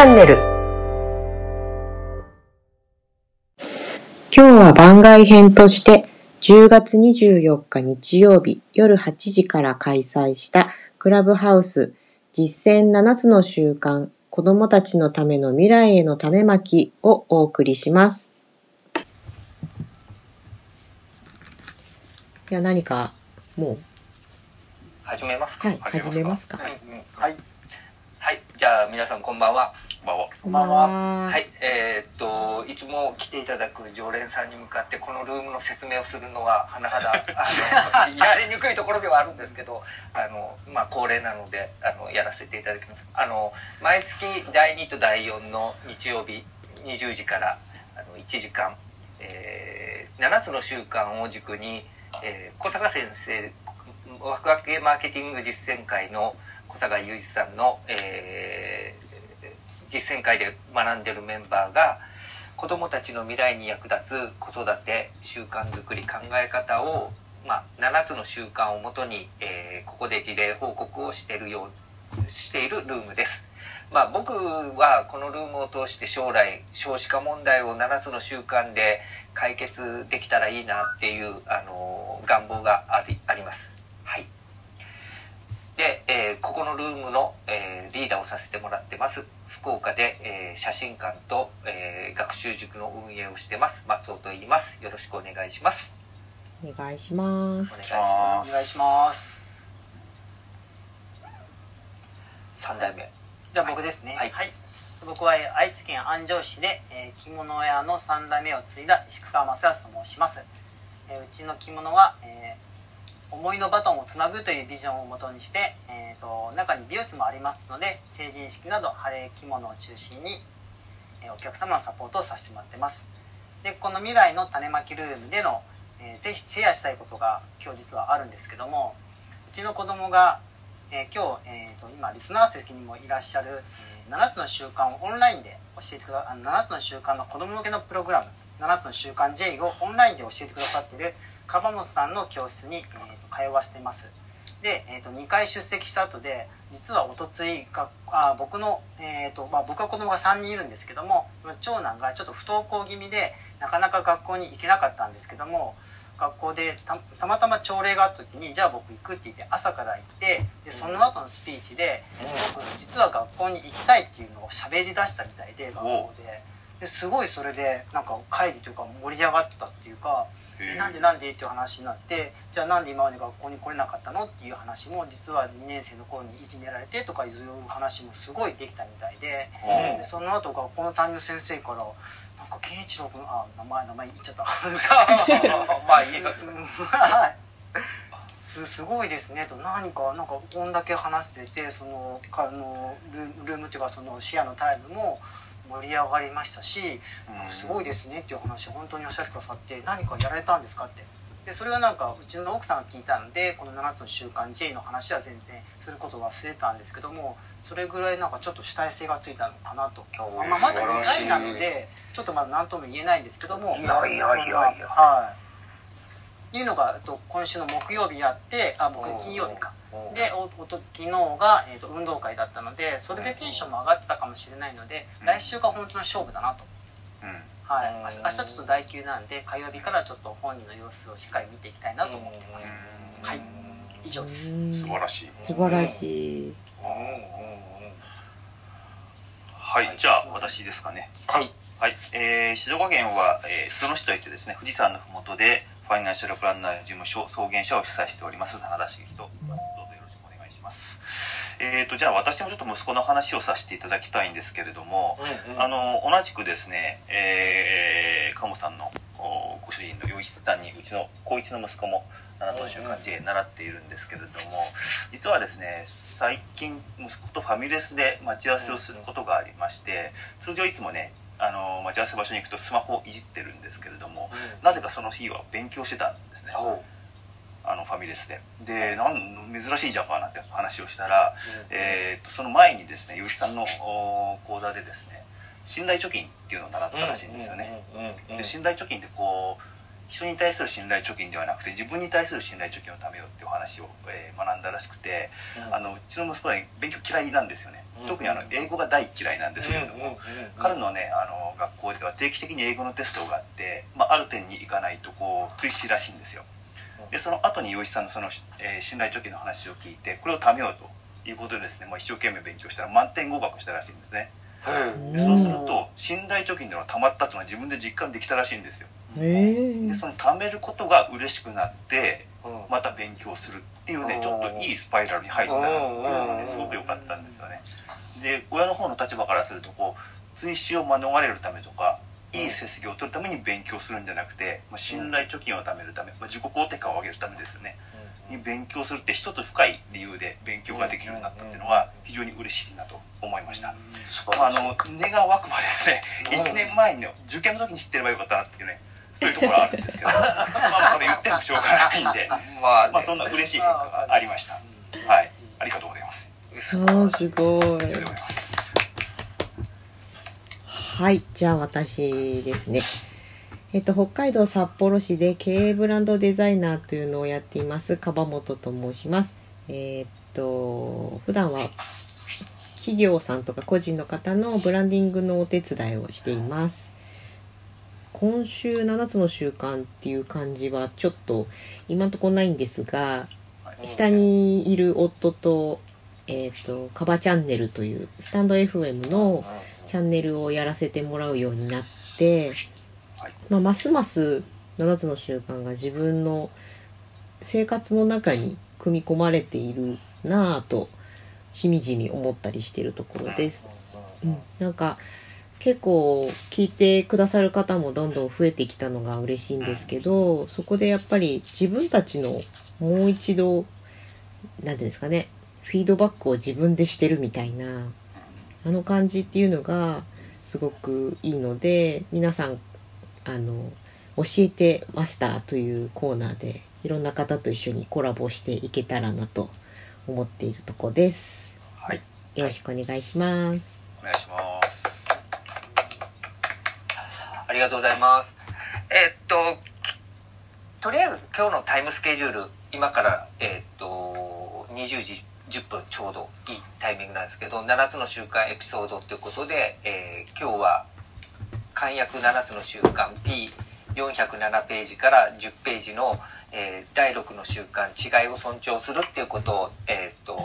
ャンネル今日は番外編として10月24日日曜日夜8時から開催したクラブハウス実践7つの習慣子供たちのための未来への種まきをお送りします。いや、何かもう、始めますか？はい、始めますか？はい、はい、はい、じゃあ皆さんこんばんは。こんばんは。こんばんは。はい、えーっといつも来ていただく常連さんに向かってこのルームの説明をするのは甚だあの やりにくいところではあるんですけど、あのまあ恒例なのであのやらせていただきます。あの毎月第2と第4の日曜日20時からあの1時間、えー、7つの習慣を軸に、えー、小坂先生ワクワクマーケティング実践会の小坂雄二さんの、えー実践会で学んでるメンバーが子どもたちの未来に役立つ子育て習慣づくり考え方を、まあ、7つの習慣をもとに、えーここで事例報告をしてるようしているルームです。まあ、僕はこのルームを通して将来少子化問題を7つの習慣で解決できたらいいなっていう、あの願望がありあります。はいで、えーここのルームの、えーリーダーをさせてもらってます福岡で、えー写真館と、えー学習塾の運営をしてます松尾と言いますよろしくお願いしますお願いしますお願い。しますお願いします。3代目じゃあ僕ですね。はい僕はえー愛知県安城市で、えー着物屋の3代目を継いだ石川正康と申します。えーうちの着物は、えー思いのバトンをつなぐというビジョンをもとにして、えーと中に美容室もありますので成人式など晴れ着物を中心に、えお客様のサポートをさせてもらってます。でこの未来の種まきルームでの、えーぜひシェアしたいことが今日実はあるんですけどもうちの子供がえー今日、えー、と今リスナー席にもいらっしゃる、えー7つの習慣をオンラインで教えてくだあの7つの習慣の子供向けのプログラム7つの習慣 J をオンラインで教えてくださっている樺本さんの教室に、えー、と通わせています。で、えー、と2回出席した後で実はおとついがあ僕の、えーとまあ、僕は子供が3人いるんですけどもその長男がちょっと不登校気味でなかなか学校に行けなかったんですけども学校でたたまたま朝礼があった時にじゃあ僕行くって言って朝から行ってでその後のスピーチで僕実は学校に行きたいっていうのを喋り出したみたいで学校でですごいそれでなんか会議というか盛り上がったっていうかえなんでなんでっていう話になってじゃあなんで今まで学校に来れなかったのっていう話も実は2年生の頃にいじめられてとかいう話もすごいできたみたいででその後学校の担任の先生からなんか健一郎君あ名前名前言っちゃった。まあいいです はい。すすごいですね。と何かなんかこんだけ話しててそのかあのルールームっていうかその視野のタイムも盛り上がりましたしすごいですねっていう話を本当におっしゃってくださって何かやられたんですかって。でそれはなんかうちの奥さんが聞いたのでこの7つの習慣 J の話は全然することを忘れたんですけどもそれぐらいなんかちょっと主体性がついたのかなと、まあ、まだ2回なのでちょっとまだ何とも言えないんですけどもいやいやいやいや。はい。いうのがえっと今週の木曜日やってあ僕金曜日かでおおと昨日が、えー、と運動会だったのでそれでテンションも上がってたかもしれないので、来週が本当の勝負だなと、はい、明日ちょっと代休なんで火曜日からちょっと本人の様子をしっかり見ていきたいなと思ってます、はい。以上です。素晴らしい。素晴らしい。はい、じゃあ私ですかね。はい。はい、えー、静岡県は、えー、裾野市といってですね、富士山のふもとでファイナンシャルプランナー事務所草原社を主催しております真田茂樹と言います。ます。えーとじゃあ私もちょっと息子の話をさせていただきたいんですけれども、あの同じくですね、えー、鴨さんのおご主人の洋一さんにうちの高一の息子も7等週間 J 習っているんですけれども実はですね最近息子とファミレスで待ち合わせをすることがありまして通常いつもねあの待ち合わせ場所に行くとスマホをいじってるんですけれどもなぜかその日は勉強してたんですね。おうあのファミレスで。でなん珍しいじゃんかなって話をしたら、えー、とその前にですね結城さんのお講座でですね信頼貯金っていうのを習ったらしいんですよね。で信頼貯金ってこう人に対する信頼貯金ではなくて自分に対する信頼貯金を貯めようっていうお話を、えー学んだらしくて、あのうちの息子は勉強嫌いなんですよね、うん特にあの英語が大嫌いなんですけれども、彼のねあの学校では定期的に英語のテストがあって、まあ、ある点に行かないとこう追試らしいんですよでその後に洋一さんのその、えー信頼貯金の話を聞いてこれを貯めようということでですね、まあ、一生懸命勉強したら満点合格したらしいんですね。うんでそうすると信頼貯金での溜まったというのは自分で実感できたらしいんですよ。へえでその貯めることが嬉しくなってうん。また勉強するっていうねちょっといいスパイラルに入ったなっていうのがねすごく良かったんですよね。で親の方の立場からするとこう追試を免れるためとかいい成績を取るために勉強するんじゃなくて、まあ、信頼貯金を貯めるため、まあ、自己肯定感を上げるためですよね。に勉強するって一つ深い理由で勉強ができるようになったっていうのは非常に嬉しいなと思いました、まあ、あの根が湧くまでですね1年前に受験の時に知ってればよかったなっていうねそういうところはあるんですけど。まあまあそれ言ってもしょうがないんで。まあね。まあそんな嬉しい変化がありました。はい。ありがとうございます。あーすごい。以上でございますはいじゃあ私ですね。えっと、北海道札幌市で経営ブランドデザイナーというのをやっています樺本と申します。えーっと普段は企業さんとか個人の方のブランディングのお手伝いをしています。今週7つの習慣っていう感じはちょっと今のとこないんですが下にいる夫と,、えー、とカバチャンネルというスタンド FM のチャンネルをやらせてもらうようになって、はい。まあ、ますます7つの習慣が自分の生活の中に組み込まれているなぁとしみじみ思ったりしているところです。うん、なんか結構聞いてくださる方もどんどん増えてきたのが嬉しいんですけどそこでやっぱり自分たちのもう一度何ていうんですかねフィードバックを自分でしてるみたいなあの感じっていうのがすごくいいので皆さんあの教えてマスターというコーナーでいろんな方と一緒にコラボしていけたらなと思っているとこです。はいよろしくお願いします。お願いしますありがとうございます。えーっと、きとりあえず今日のタイムスケジュール、今から、えーっと、20時10分ちょうどいいタイミングなんですけど、7つの習慣エピソードということで、えー今日は、簡約7つの習慣 P407 ページから10ページの、えー第6の習慣違いを尊重するっていうことを、えーっと、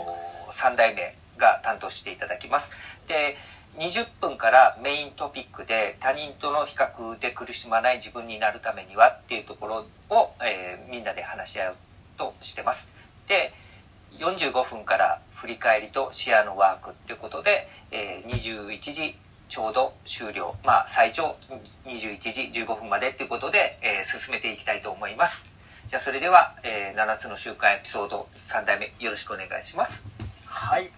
3代目が担当していただきます。で、20分からメイントピックで他人との比較で苦しまない自分になるためにはっていうところを、えーみんなで話し合うとしてます。で45分から振り返りとシェアのワークっていうことで、えー21時ちょうど終了。まあ最長21時15分までっていうことで、えー進めていきたいと思います。じゃあそれでは、えー7つの習慣エピソード3代目よろしくお願いします。はい。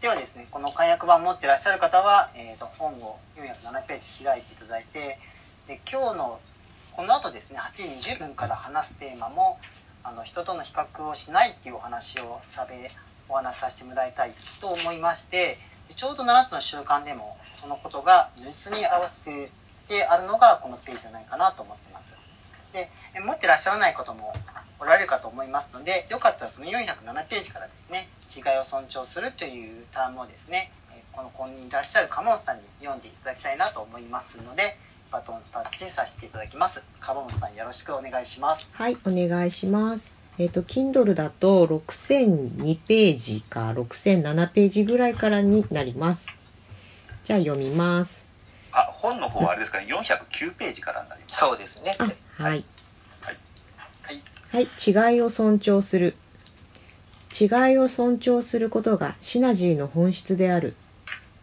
ではですね、この解約版持ってらっしゃる方は、えー、と本を407ページ開いていただいて、で今日のこの後ですね、8時20分から話すテーマも、あの人との比較をしないっていうお話をさべお話しさせてもらいたいと思いまして、ちょうど7つの習慣でもそのことが如実に合わせてあるのがこのページじゃないかなと思ってます。で持ってらっしゃらないこともおられるかと思いますのでよかったらその407ページからですね違いを尊重するというタームをですねこのここにいらっしゃる鴨本さんに読んでいただきたいなと思いますのでバトンタッチさせていただきます鴨本さんよろしくお願いしますはい、お願いします。えっ、と、Kindle だと6002ページか6007ページぐらいからになります。じゃあ読みます。あ本の方はあれですかね409ページからになりますそうですねあ、はい。はいはい、違いを尊重する。違いを尊重することがシナジーの本質である。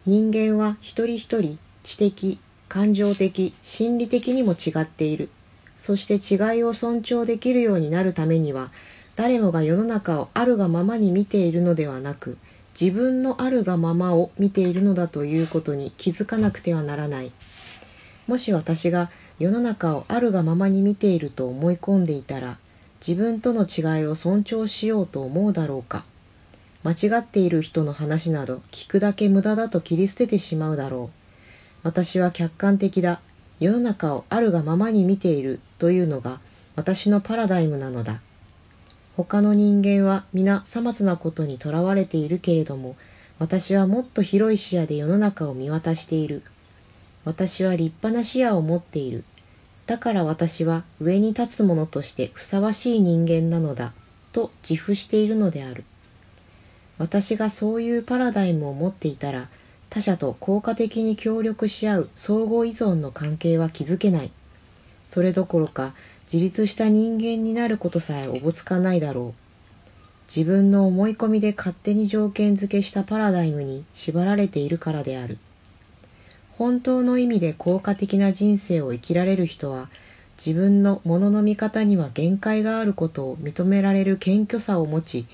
人間は一人一人知的、感情的、心理的にも違っている。そして違いを尊重できるようになるためには、誰もが世の中をあるがままに見ているのではなく、自分のあるがままを見ているのだということに気づかなくてはならない。もし私が世の中をあるがままに見ていると思い込んでいたら自分との違いを尊重しようと思うだろうか間違っている人の話など聞くだけ無駄だと切り捨ててしまうだろう私は客観的だ世の中をあるがままに見ているというのが私のパラダイムなのだ。他の人間は皆さまつなことにとらわれているけれども、私はもっと広い視野で世の中を見渡している。私は立派な視野を持っている。だから私は上に立つ者としてふさわしい人間なのだ、と自負しているのである。私がそういうパラダイムを持っていたら、他者と効果的に協力し合う相互依存の関係は築けない。それどころか自立した人間になることさえおぼつかないだろう。自分の思い込みで勝手に条件付けしたパラダイムに縛られているからである。本当の意味で効果的な人生を生きられる人は自分のものの見方には限界があることを認められる謙虚さを持ち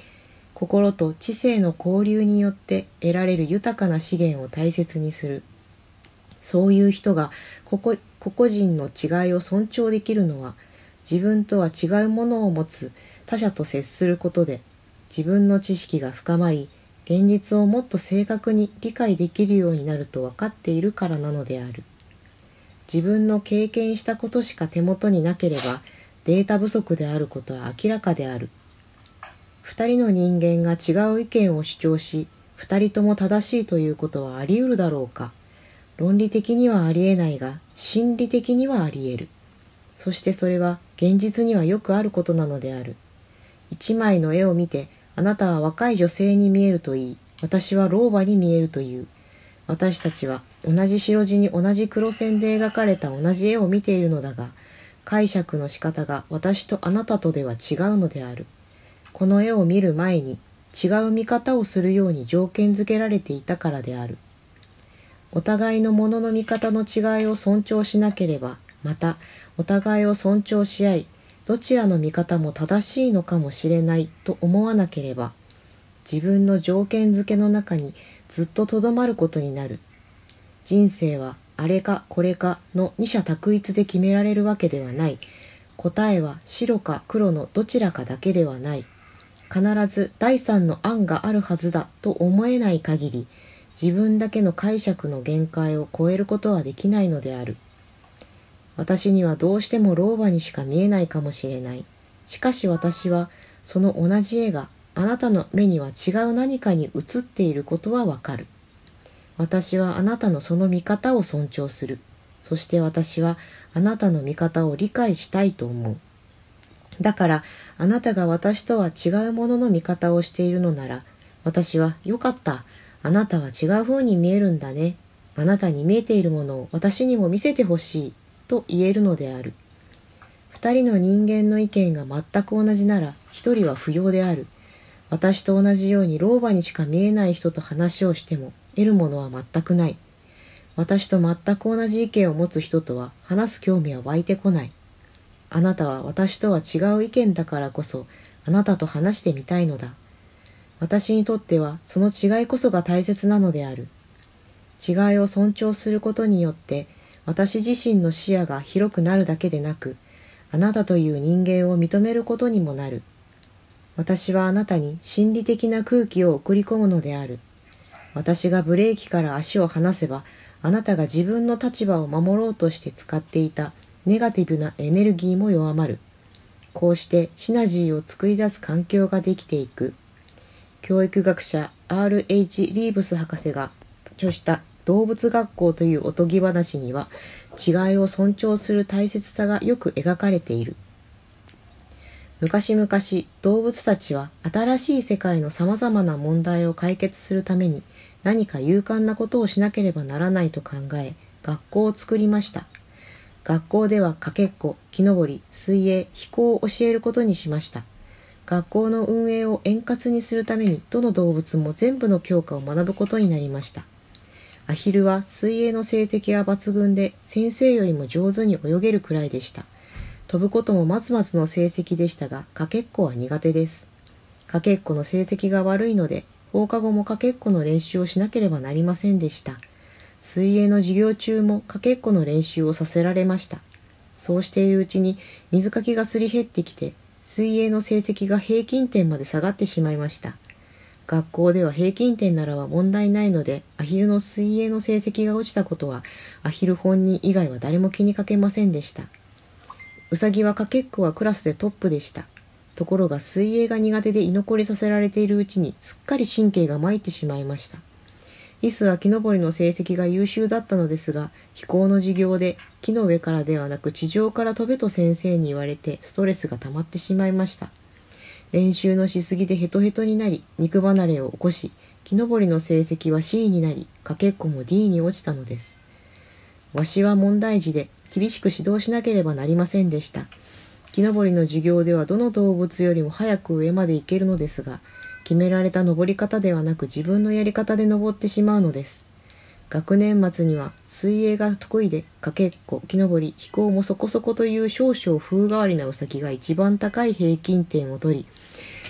心と知性の交流によって得られる豊かな資源を大切にする。そういう人が個々人の違いを尊重できるのは自分とは違うものを持つ他者と接することで自分の知識が深まり現実をもっと正確に理解できるようになると分かっているからなのである。自分の経験したことしか手元になければデータ不足であることは明らかである。二人の人間が違う意見を主張し二人とも正しいということはあり得るだろうか。論理的にはありえないが心理的にはあり得る。そしてそれは現実にはよくあることなのである。一枚の絵を見てあなたは若い女性に見えるといい。私は老婆に見えるという。私たちは同じ白地に同じ黒線で描かれた同じ絵を見ているのだが解釈の仕方が私とあなたとでは違うのである。この絵を見る前に違う見方をするように条件づけられていたからである。お互いのものの見方の違いを尊重しなければまたお互いを尊重し合いどちらの見方も正しいのかもしれないと思わなければ自分の条件付けの中にずっととどまることになる。人生はあれかこれかの二者択一で決められるわけではない。答えは白か黒のどちらかだけではない。必ず第三の案があるはずだと思えない限り自分だけの解釈の限界を超えることはできないのである私にはどうしても老婆にしか見えないかもしれない。しかし私はその同じ絵があなたの目には違う何かに映っていることはわかる。私はあなたのその見方を尊重する。そして私はあなたの見方を理解したいと思う。だからあなたが私とは違うものの見方をしているのなら私はよかった。あなたは違う風に見えるんだね。あなたに見えているものを私にも見せてほしいと言えるのである。二人の人間の意見が全く同じなら一人は不要である。私と同じように老婆にしか見えない人と話をしても得るものは全くない。私と全く同じ意見を持つ人とは話す興味は湧いてこない。あなたは私とは違う意見だからこそあなたと話してみたいのだ。私にとってはその違いこそが大切なのである。違いを尊重することによって私自身の視野が広くなるだけでなく、あなたという人間を認めることにもなる。私はあなたに心理的な空気を送り込むのである。私がブレーキから足を離せば、あなたが自分の立場を守ろうとして使っていたネガティブなエネルギーも弱まる。こうしてシナジーを作り出す環境ができていく。教育学者 R.H. リーブス博士が著した動物学校というおとぎ話には違いを尊重する大切さがよく描かれている。昔々動物たちは新しい世界の様々な問題を解決するために何か勇敢なことをしなければならないと考え学校を作りました。学校ではかけっこ、木登り、水泳、飛行を教えることにしました。学校の運営を円滑にするためにどの動物も全部の教科を学ぶことになりました。アヒルは水泳の成績は抜群で先生よりも上手に泳げるくらいでした。飛ぶこともまつまつの成績でしたが、かけっこは苦手です。かけっこの成績が悪いので、放課後もかけっこの練習をしなければなりませんでした。水泳の授業中もかけっこの練習をさせられました。そうしているうちに水かきがすり減ってきて、水泳の成績が平均点まで下がってしまいました。学校では平均点ならば問題ないのでアヒルの水泳の成績が落ちたことはアヒル本人以外は誰も気にかけませんでしたウサギはかけっこはクラスでトップでしたところが水泳が苦手で居残りさせられているうちにすっかり神経が参ってしまいましたリスは木登りの成績が優秀だったのですが飛行の授業で木の上からではなく地上から飛べと先生に言われてストレスが溜まってしまいました。練習のしすぎでヘトヘトになり肉離れを起こし木登りの成績は C になりかけっこも D に落ちたのです。わしは問題児で厳しく指導しなければなりませんでした。木登りの授業ではどの動物よりも早く上まで行けるのですが決められた登り方ではなく自分のやり方で登ってしまうのです。学年末には水泳が得意でかけっこ木登り飛行もそこそこという少々風変わりなウサギが一番高い平均点を取り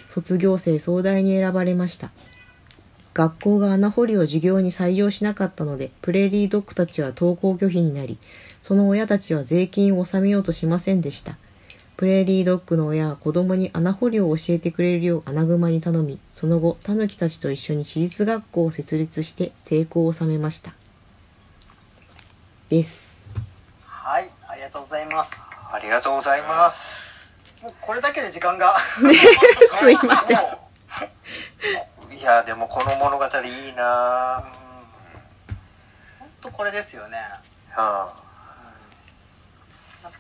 卒業生総代に選ばれました。学校が穴掘りを授業に採用しなかったのでプレーリードッグたちは登校拒否になりその親たちは税金を納めようとしませんでした。プレーリードッグの親は子供に穴掘りを教えてくれるよう穴熊に頼み、その後、タヌキたちと一緒に私立学校を設立して成功を収めました。です。はいありがとうございますありがとうございます。もうこれだけで時間が すいません。いや、でもこの物語いいなぁ。本当これですよねはな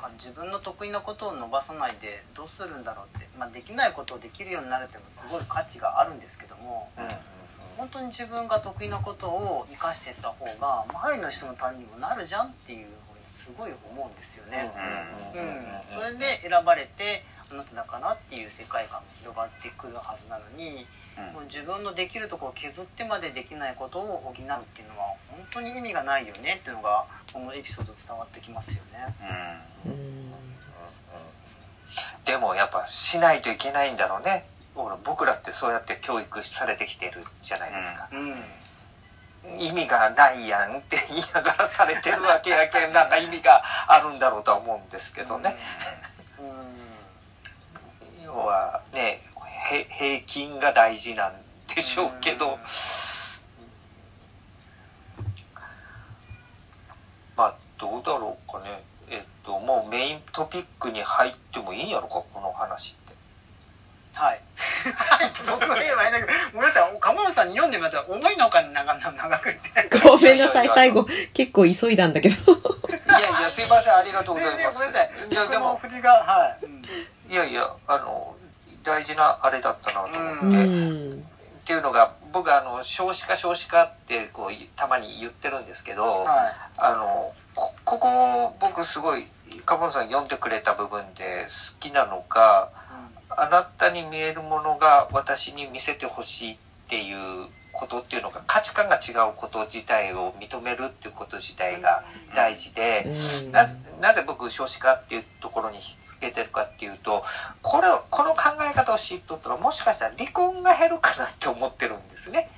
んか自分の得意なことを伸ばさないでどうするんだろうって、まあ、できないことをできるようになるっていうのもすごい価値があるんですけどもあ、うん本当に自分が得意なことを生かしていった方が周りの人のためにもなるじゃんっていうふうにすごい思うんですよね。うん、それで選ばれてあなただからっていう世界観が広がってくるはずなのに、もう自分のできるところを削ってまでできないことを補うっていうのは本当に意味がないよねっていうのがこのエピソード伝わってきますよね。うん。でもやっぱしないといけないん。だろうね。ほら僕らってそうやって教育されてきてるじゃないですか。うん、意味がないやん。って言いながらされてるわけやけん、なん。か意味があるん。だろうとは思うん。ですけどね。うん。要はね、へ平均が大事なんでしょうけど、まあどうだろうかね。えっと、もうメイントピックに入ってもいいんやろか、この話って。はい。僕は言えばいいんだけど、ごめんなさい、鴨本さんに読んでもらったら思いのほかに長長くって。ごめんなさい、最後、結構急いだんだけど。いやいや、すいません、ありがとうございます。ごめんなさい。いや、でも、振りが、はい。うんいやいや、あの、大事なあれだったなと思って。うん。っていうのが僕あの少子化少子化ってこうたまに言ってるんですけど、はい。あのこここ僕すごいカボンさん読んでくれた部分で好きなのがあなたに見えるものが私に見せてほしいっていうことっていうのが価値観が違うこと自体を認めるっていうこと自体が大事で、うん。なぜなぜ僕少子化っていうところにひっつけてるかっていうとこれをこの考え方を知っとったらもしかしたら離婚が減るかなって思ってるんですね。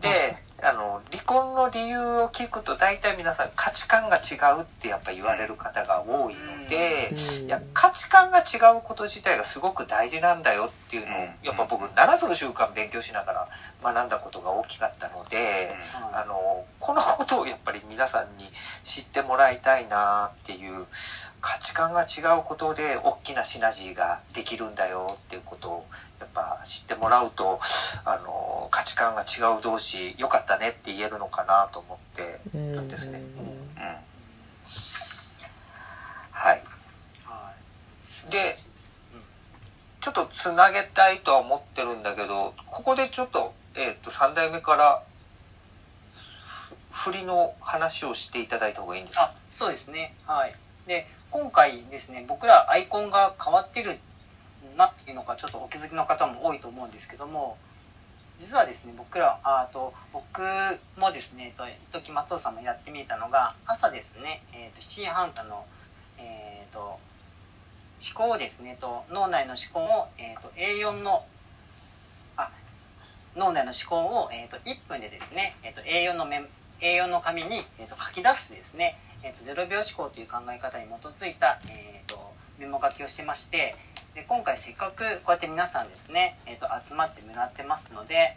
であの離婚の理由を聞くと大体皆さん価値観が違うってやっぱ言われる方が多いので、うん。いや価値観が違うこと自体がすごく大事なんだよっていうのをうん。やっぱ僕7つの習慣勉強しながら学んだことが大きかったので。あのこのことをやっぱり皆さんに知ってもらいたいなっていう価値観が違うことで大きなシナジーができるんだよっていうことをやっぱ知ってもらうとあの価値観が違う同士良かったねって言えるのかなと思ってうんなんですね。うんはい、はい。でちょっとつなげたいとは思ってるんだけどここでちょっと,、えー、と3代目からふ振りの話をしていただいた方がいいんですか？あ、そうですね。はい。で、今回ですね、僕らアイコンが変わってるなっていうのがちょっとお気づきの方も多いと思うんですけども、実はですね、僕ら、あと、僕もですね、と時松尾さんもやってみたのが、朝ですね、えっ、と、7時半からの、えっ、と、思考をですね、と脳内の思考を、えっ、と、A4 の、あ、脳内の思考を、えー、と1分でですね、えー、と A4 のメン A4 の紙に、えー、と書き出すですね、えー、と0秒思考という考え方に基づいた、えー、とメモ書きをしてましてで今回せっかくこうやって皆さんですね、えー、と集まってもらってますので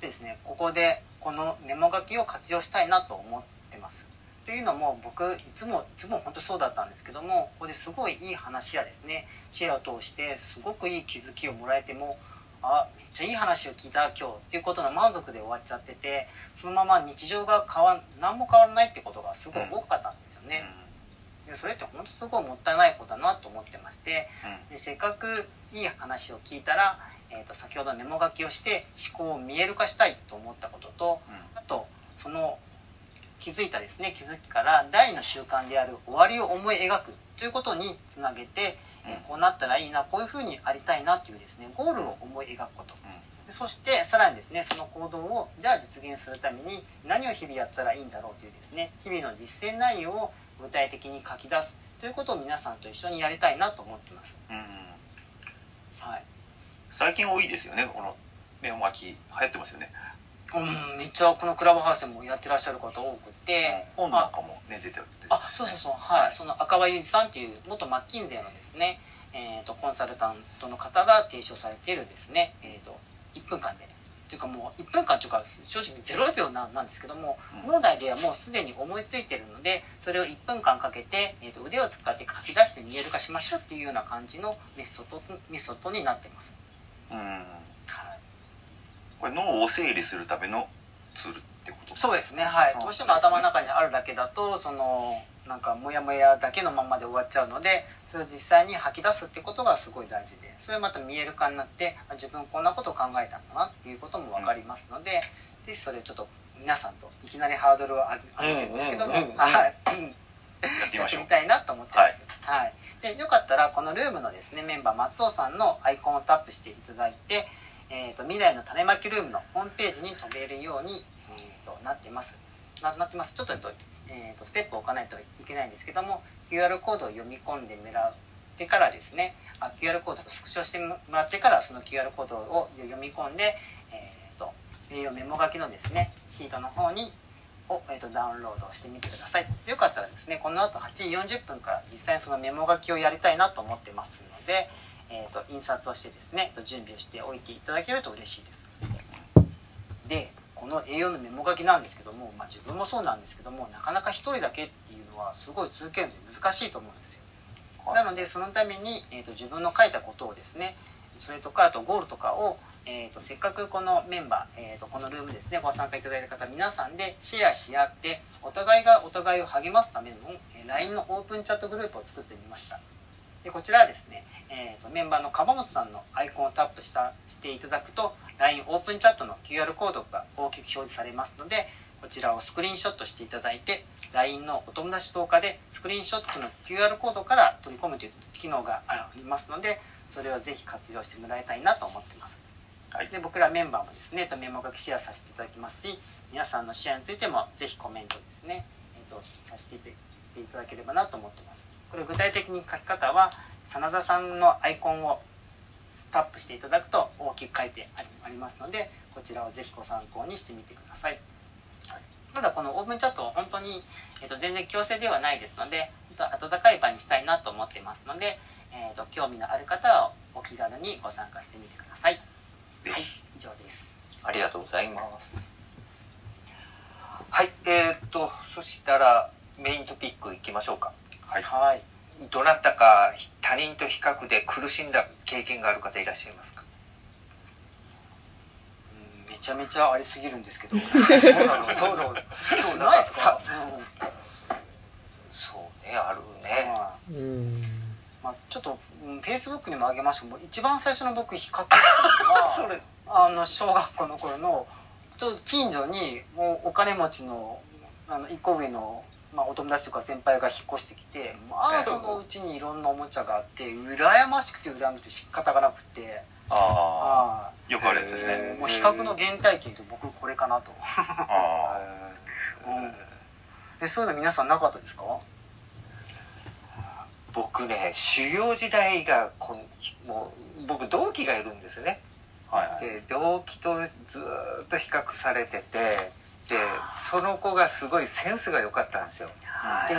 ですねここでこのメモ書きを活用したいなと思ってます。というのも僕いつもいつも本当そうだったんですけどもここですごいいい話やですねシェアを通してすごくいい気づきをもらえてもあめっちゃいい話を聞いた今日っていうことの満足で終わっちゃっててそのまま日常が変わ何も変わらないってことがすごい多かったんですよね。でそれって本当すごいもったいないことだなと思ってましてでせっかくいい話を聞いたら、えー、と先ほどメモ書きをして思考を見える化したいと思ったこととあとその気づいたですね気づきから第二の習慣である終わりを思い描くということにつなげて、えーこうなったらいいなこういうふうにありたいなというですねゴールを思い描くこと。でそしてさらにですねその行動をじゃあ実現するために何を日々やったらいいんだろうというですね日々の実践内容を具体的に書き出すということを皆さんと一緒にやりたいなと思ってます。うんうん。はい。最近多いですよねこのメモ巻き流行ってますよね。うん、めっちゃこのクラブハウスでもやってらっしゃる方多くて、本なんかもね出てるあそうそうそう。はい、はい。その赤羽裕二さんっていう元マッキンゼーのですね、えー、とコンサルタントの方が提唱されているですね、えー、と1分間でっていうかもう1分間というか正直0秒なんなんですけどもうん。脳内ではもうすでに思いついてるのでそれを1分間かけて、えー、と腕を使って書き出して見える化しましょうっていうような感じのメソッドメソッドになってます。うん。はい。これ脳を整理するためのツールってことそうですねはい。うん。どうしても頭の中にあるだけだとそのなんかモヤモヤだけのままで終わっちゃうのでそれを実際に吐き出すってことがすごい大事でそれまた見える化になってあ自分こんなことを考えたんだなっていうことも分かりますので、でそれちょっと皆さんといきなりハードルを上げてるんですけども、うんうんうんはい、うんやってみたいなと思ってます。はい。で、よかったら、このルームのですね、メンバー、松尾さんのアイコンをタップしていただいて、えっ、と、未来の種まきルームのホームページに飛べるように、えー、となっています。ななってます。ちょっと、えっとえーと、ステップを置かないといけないんですけども、QR コードを読み込んでもらってからですね、あ QR コードをスクショしてもらってから、その QR コードを読み込んで、えっ、と、栄養メモ書きのですね、シートの方にを、えー、とダウンロードしてみてください。よかったらですねこの後8時40分から実際にそのメモ書きをやりたいなと思ってますので、えー、と印刷をしてですね準備をしておいていただけると嬉しいです。この栄養のメモ書きなんですけども、まあ、自分もそうなんですけどもなかなか一人だけっていうのはすごい続けるのに難しいと思うんですよ。はい。なのでそのために、えー、と自分の書いたことをですねそれとかあとゴールとかを、えー、とせっかくこのメンバー、えー、とこのルームですねご参加いただいた方皆さんでシェアし合ってお互いがお互いを励ますための、えー LINE のオープンチャットグループを作ってみましたでこちらはですね、えー、とメンバーの樺本さんのアイコンをタップしたしていただくと LINE オープンチャットの QR コードが大きく表示されますのでこちらをスクリーンショットしていただいて LINE のお友達投下でスクリーンショットの QR コードから取り込むという機能がありますのでそれをぜひ活用してもらいたいなと思ってます。はいで僕らメンバーもですねとメモ書きシェアさせていただきますし皆さんのシェアについてもぜひコメントですね、えー、とさせていただければなと思ってます。これ具体的に書き方は真田さんのアイコンをタップしていただくと大きく書いてありますのでこちらをぜひご参考にしてみてください。ただこのオープンチャット本当に、えー、と全然強制ではないですので実は温かい場にしたいなと思ってますので、えー、と興味のある方はお気軽にご参加してみてください。はい、以上です。ありがとうございます。はい、えー、っと、そしたらメイントピックいきましょうか。はいはい。どなたか他人と比較で苦しんだ経験がある方いらっしゃいますか？うんめちゃめちゃありすぎるんですけど。そうなのそうなの今日ないですか？そうね、あるうんね。はいうん。まあちょっとフェイスブックにもあげましたけど、一番最初の僕比較っていうのは。あの小学校の頃のちょっと近所にもうお金持ちのあの一個上の、まあ、お友達とか先輩が引っ越してきてまあそのうちにいろんなおもちゃがあって羨ましくて羨ましくて仕方がなくて。あああよくあるやつですへねもう比較の原体験と僕これかなと。あ うん。でそういうの皆さんなかったですか？僕ね、修行時代がこん、もう、僕同期がいるんですよね。あはいはい。で、同期とずーっと比較されてて、でその子がすごいセンスが良かったんですよ。はい。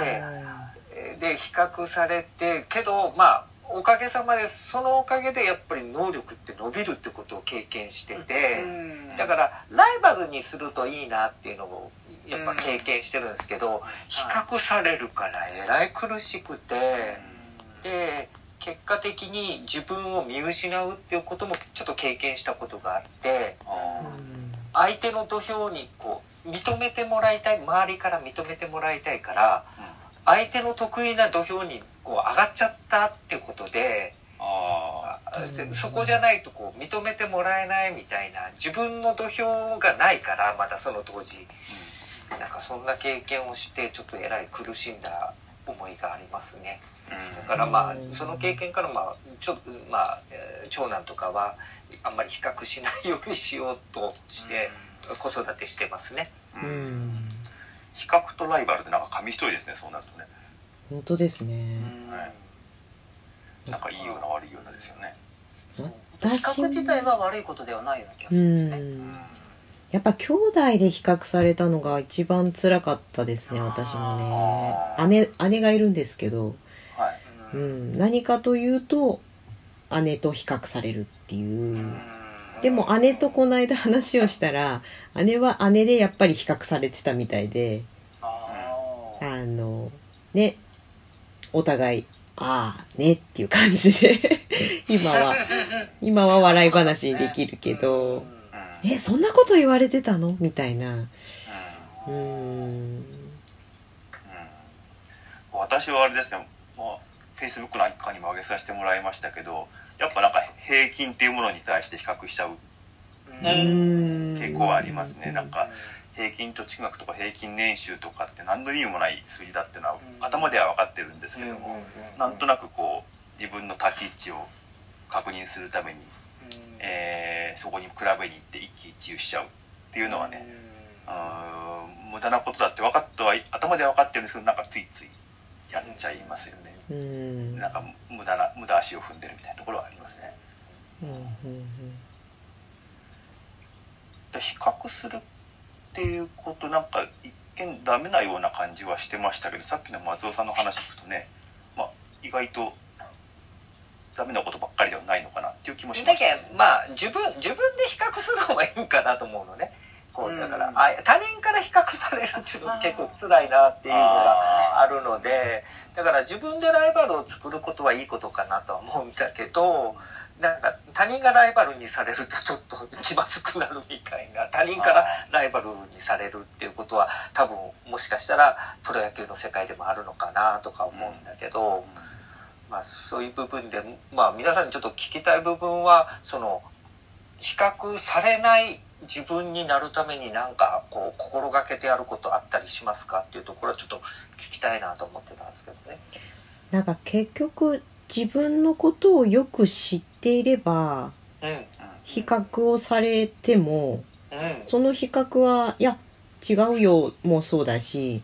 でで比較されてけどまあおかげさまでそのおかげでやっぱり能力って伸びるってことを経験してて、うん。だからライバルにするといいなっていうのをやっぱ経験してるんですけど、比較されるからえらい苦しくて、で結果的に自分を見失うっていうこともちょっと経験したことがあってあ相手の土俵にこう認めてもらいたい周りから認めてもらいたいから相手の得意な土俵にこう上がっちゃったっていうことで。あそこじゃないとこう認めてもらえないみたいな自分の土俵がないからまだその当時。なんかそんな経験をしてちょっとえらい苦しんだ思いがありますね。だからまあその経験からまあちょっとまあ、えー長男とかはあんまり比較しないようにしようとして子育てしてますね。ううん。ん比較とライバルってなんか紙一重ですねそうなるとね。本当ですね。はいなんかいいような悪いようなですよね。そう私比較自体は悪いことではないような気がすうるんですね。ん。やっぱ兄弟で比較されたのが一番辛かったですね私もね。姉姉がいるんですけど、はい。うん、何かというと姉と比較されるっていう。うんでも姉とこの間話をしたら姉は姉でやっぱり比較されてたみたいであのねお互いああねっていう感じで 今は今は笑い話にできるけどえそんなこと言われてたの？みたいな。うん。私はあれですね、まあ、Facebook なんかにも上げさせてもらいましたけどやっぱなんか平均っていうものに対して比較しちゃう。うーん傾向はありますね。なんか平均貯蓄額とか平均年収とかって何の意味もない数字だっていうのはうん。頭では分かってるんですけどもなんとなくこう自分の立ち位置を確認するために、えーそこに比べに行って一喜一憂しちゃうっていうのはねうーん無駄なことだって分かっては頭では分かってるんですけどなんかついついやっちゃいますよね。うーん。なんか無駄な無駄足を踏んでるみたいなところはありますね。うんうんで比較するっていうことなんか一見ダメなような感じはしてましたけどさっきの松尾さんの話聞くとね、まあ、意外とダメなことばっかりではないのかなっていう気もします。だけどまあ自分自分で比較するのがいいかなと思うのね。こうだから、うん。あ他人から比較されるっていうのが結構辛いなっていうのがあるのでだから自分でライバルを作ることはいいことかなとは思うんだけどなんか他人がライバルにされるとちょっと気まずくなるみたいな他人からライバルにされるっていうことは多分もしかしたらプロ野球の世界でもあるのかなとか思うんだけど。まあ、そういう部分で、まあ、皆さんにちょっと聞きたい部分はその比較されない自分になるために何かこう心がけてやることあったりしますかっていうところはちょっと聞きたいなと思ってたんですけどね。なんか結局自分のことをよく知っていればうん比較をされてもうんその比較はいや違うよもそうだし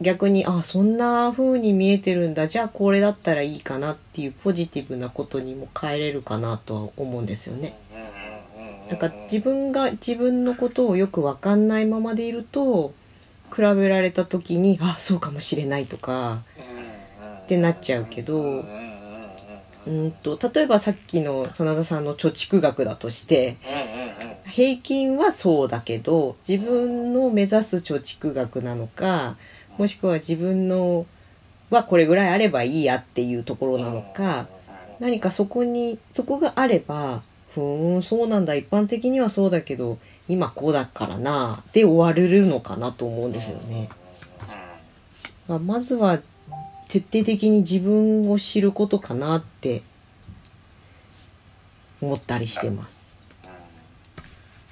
逆にあそんな風に見えてるんだじゃあこれだったらいいかなっていうポジティブなことにも変えれるかなとは思うんですよね。なんか自分が自分のことをよく分かんないままでいると比べられた時にあそうかもしれないとかってなっちゃうけどうんと例えばさっきの真田さんの貯蓄額だとして平均はそうだけど自分の目指す貯蓄額なのかもしくは自分のはこれぐらいあればいいやっていうところなのか何かそこにそこがあればふーんそうなんだ一般的にはそうだけど今こうだからなで終われるのかなと思うんですよね。まずは徹底的に自分を知ることかなって思ったりしてます。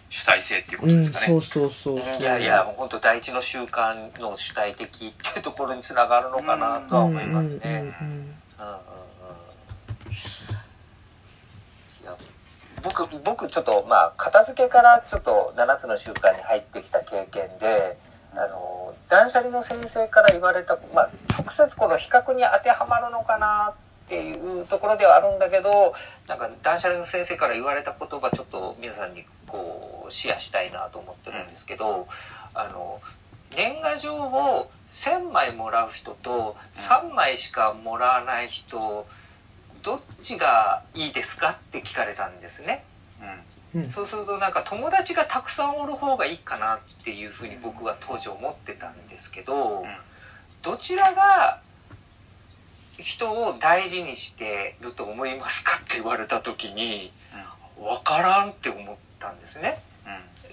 主体性っていうこうん、とですかね。そうそうそう。いやいや、もう本当第一の習慣の主体的っていうところにつながるのかなとは思いますね。うんうんうんうんうんうんいや僕僕ちょっとまあ片付けからちょっと7つの習慣に入ってきた経験であの断捨離の先生から言われた、まあ、直接この比較に当てはまるのかなっていうところではあるんだけどなんか断捨離の先生から言われた言葉ちょっと皆さんにこうシェアしたいなと思ってるんですけど、あの年賀状を1,000枚もらう人と3枚しかもらわない人どっちがいいですかって聞かれたんですね。うん。うん。そうするとなんか友達がたくさんおる方がいいかなっていうふうに僕は当時思ってたんですけど、どちらが人を大事にしてると思いますかって言われた時に分からんって思ったんですね。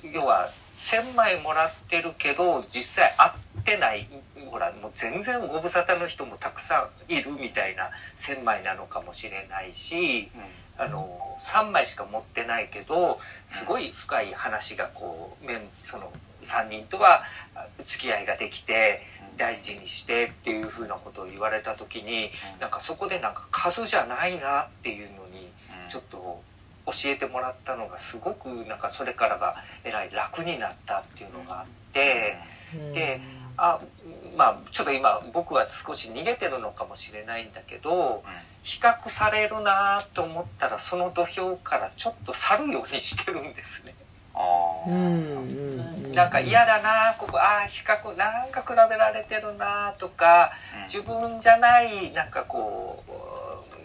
うん。要は1,000枚もらってるけど実際会ってないほらもう全然ご無沙汰の人もたくさんいるみたいな1,000枚なのかもしれないしあの3枚しか持ってないけどすごい深い話がこうその3人とはあ付き合いができて大事にしてっていうふうなことを言われた時になんかそこでなんか数じゃないなっていうのにちょっと教えてもらったのがすごくなんかそれからがえらい楽になったっていうのがあってであまあちょっと今僕は少し逃げてるのかもしれないんだけど比較されるなと思ったらその土俵からちょっと去るようにしてるんですね。なんか嫌だなここああ比較なんか比べられてるなとか自分じゃないなんかこ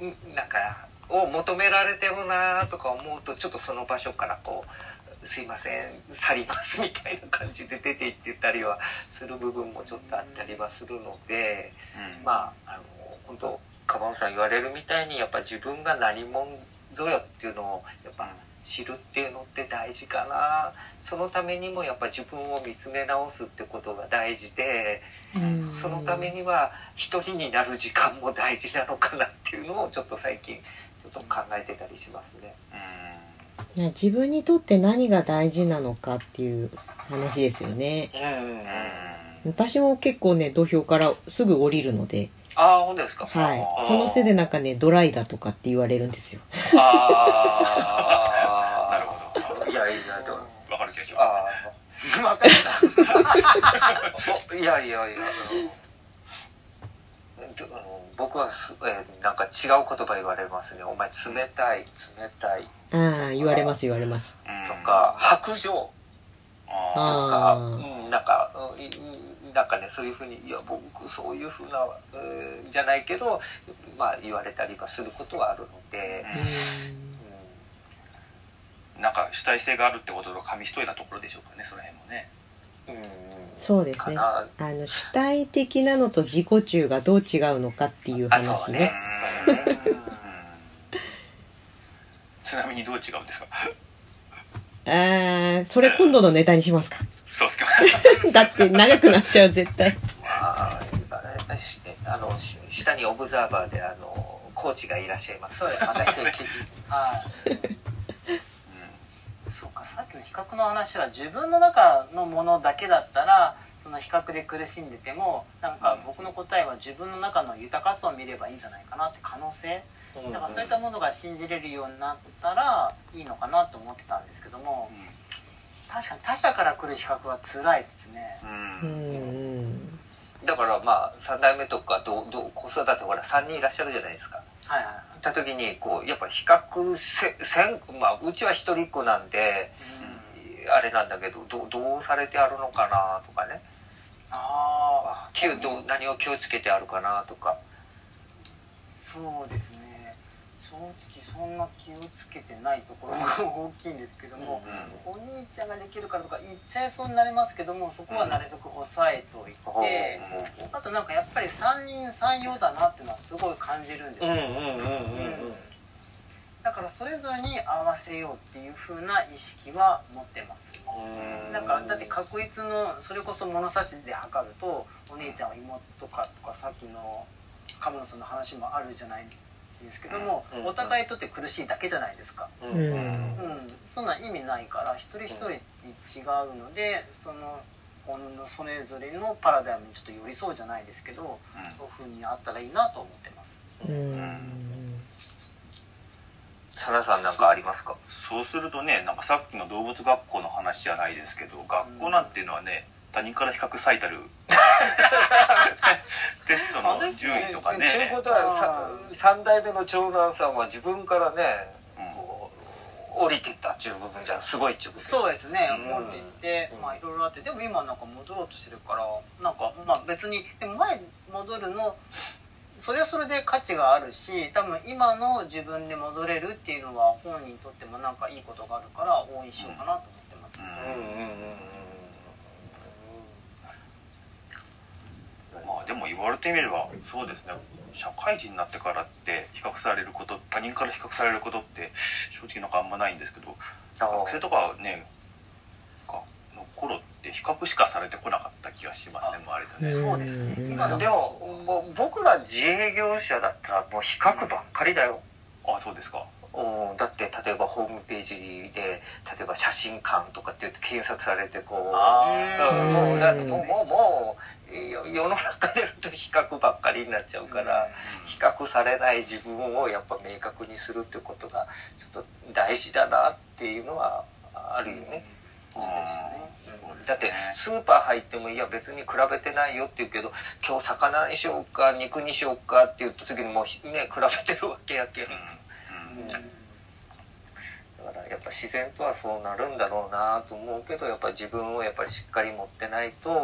ううんなんかを求められてるなとか思うとちょっとその場所からこう「すいません去ります」みたいな感じで出て行ってたりはする部分もちょっとあったりはするのでうんまああの本当カバンさん言われるみたいにやっぱ自分が何者ぞよっていうのをやっぱ知るっていうのって大事かなそのためにもやっぱ自分を見つめ直すってことが大事で。うんそのためには一人になる時間も大事なのかなっていうのをちょっと最近ちょっと考えてたりしますね。うんね自分にとって何が大事なのかっていう話ですよね。うんうんうん。私も結構ね土俵からすぐ降りるので、ああ、本当ですか。はい。そのせいでなんかねドライだとかって言われるんですよ。ああ。なるほどいやいや、でも。わかる気がしますあ分 かったあ。お いやいやいや。あの 僕はす、えーなんか違う言葉言われますね。お前冷たい、冷たい。ああ言われます言われます。うん。とか、白状。あとか、あうん、なんか、うんいなんかね、そういうふうに、いや、僕、そういうふうな、えーじゃないけど、まあ、言われたりはすることはあるので、ーなんか主体性があるってことの紙一重なところでしょうかねその辺もね。うん、うん、そうですね。あの主体的なのと自己中がどう違うのかっていう話ねね。ちなみにどう違うんですか？あーそれ今度のネタにしますか。そうっすか だって長くなっちゃう絶対。まあ、あの、し下にオブザーバーで、あの、コーチがいらっしゃいます。そうですまた一人。はいそうかさっきの比較の話は自分の中のものだけだったらその比較で苦しんでてもなんか僕の答えは自分の中の豊かさを見ればいいんじゃないかなって可能性？うん。だからそういったものが信じれるようになったらいいのかなと思ってたんですけども確かに他者から来る比較は辛いですね。ううんん。だからまあ、三代目とか、どう、どう、子育てほら、三人いらっしゃるじゃないですか。はいはい行った時に、こう、やっぱ比較せ、せん、まあ、うちは一人っ子なんで、あれなんだけど、どう、どうされてあるのかなとかね。あどう何を気をつけてあるかなとか。そうですね正直そんな気をつけてないところが大きいんですけども、お兄ちゃんができるからとか言っちゃいそうになりますけどもそこはなるべく抑えておいて、あとなんかやっぱり三人三様だなっていうのはすごい感じるんですよ、だからそれぞれに合わせようっていう風な意識は持ってます。うん。なんかだって確率のそれこそ物差しで測るとお姉ちゃんは妹かとかさっきの鴨野さんの話もあるじゃないですけども、うんお互いにとって苦しいだけじゃないですか、うん。うん。うん、そんな意味ないから一人一人違うのでそのそれぞれのパラダイムにちょっと寄り添うじゃないですけどそういう風にあったらいいなと思ってます。うん。サラさんなんかありますか？そうするとねなんかさっきの動物学校の話じゃないですけど学校なんていうのはね他人から比較最たる テストの順位とかね。ということはさ三代目の長男さんは自分からね、うん。こう降りてったっていう部分じゃすごいっていうことそうですね。うん。降りていって、うん。まあいろいろあってでも今なんか戻ろうとしてるからなんかまあ別にでも前戻るのそれはそれで価値があるし多分今の自分で戻れるっていうのは本人にとってもなんかいいことがあるから応援しようかなと思ってます、うんうんうんうんうんまあでも言われてみればそうですね。社会人になってからって比較されること他人から比較されることって正直なんかあんまないんですけどあ学生とかねかの頃って比較しかされてこなかった気がしますね周りとね。そうですね。今のでももう僕ら自営業者だったらもう比較ばっかりだよ。あそうですか。うん。だって例えばホームページで例えば写真館とかって言って検索されてこう。あうん。もうもうもうもうよ世の中でると比較ばっかりになっちゃうから、比較されない自分をやっぱ明確にするってことがちょっと大事だなっていうのはあるよね。そうですよね。だってスーパー入ってもいや別に比べてないよって言うけど今日魚にしようか肉にしようかって言った時にもうね比べてるわけやけん。うん。うん。だからやっぱ自然とはそうなるんだろうなと思うけどやっぱり自分をやっぱりしっかり持ってないと、うん、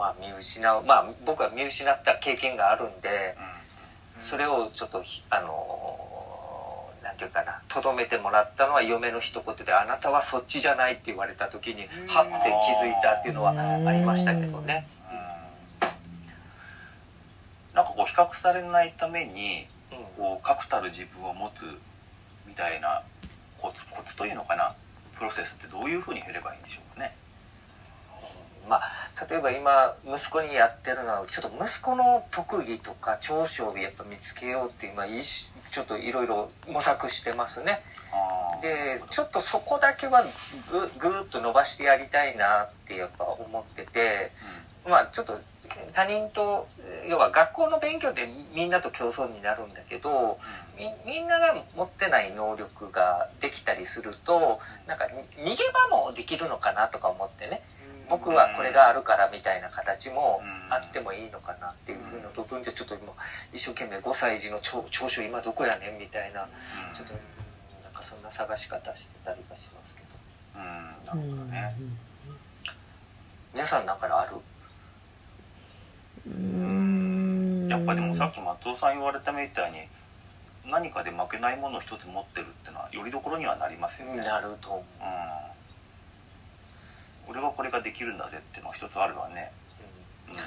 まあ見失うまあ僕は見失った経験があるんでそれをちょっとひあのーなんていうかなとどめてもらったのは嫁の一言で「あなたはそっちじゃない」って言われた時にうん。はって気づいたっていうのはありましたけどね。うん。なんかこう比較されないためにうん。こう確たる自分を持つみたいなコツコツというのかな。プロセスってどういうふうに減ればいいんでしょうかね。まあ、例えば今息子にやってるのはちょっと息子の特技とか長所をやっぱ見つけようって今いいしちょっといろいろ模索してますね。でちょっとそこだけはぐぐーっと伸ばしてやりたいなってやっぱ思っててまあちょっと他人と要は学校の勉強ってみんなと競争になるんだけどみみんなが持ってない能力ができたりするとなんかに逃げ場もできるのかなとか思ってね僕はこれがあるからみたいな形もあってもいいのかなっていうふうな部分でちょっと今一生懸命5歳児の長長所今どこやねんみたいなうん。ちょっとなんかそんな探し方してたりはしますけど。うん。なるほどね。皆さんなんかある？やっぱでもさっき松尾さん言われたみたいに何かで負けないものを一つ持ってるってのはよりどころにはなりますよね。なると思う。うん俺はこれができるんだぜっていうのが一つあるわね。うん。うん。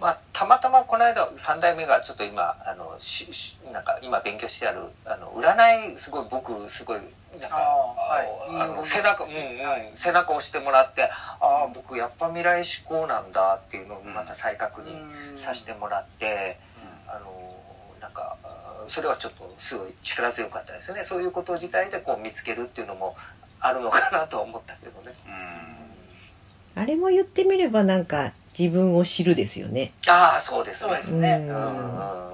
まあ、たまたまこの間3代目がちょっと今あのししなんか今勉強してあるあの占いすごい僕すごいなんか背中、うんうん、背中を押してもらってああ僕やっぱ未来志向なんだっていうのをまた再確認させてもらって、あのなんかそれはちょっとすごい力強かったですね。そういうこと自体でこう見つけるっていうのもあるのかなと思ったけどね。うんあれも言ってみればなんか自分を知るですよね。ああそうですそうですね。ううん。ん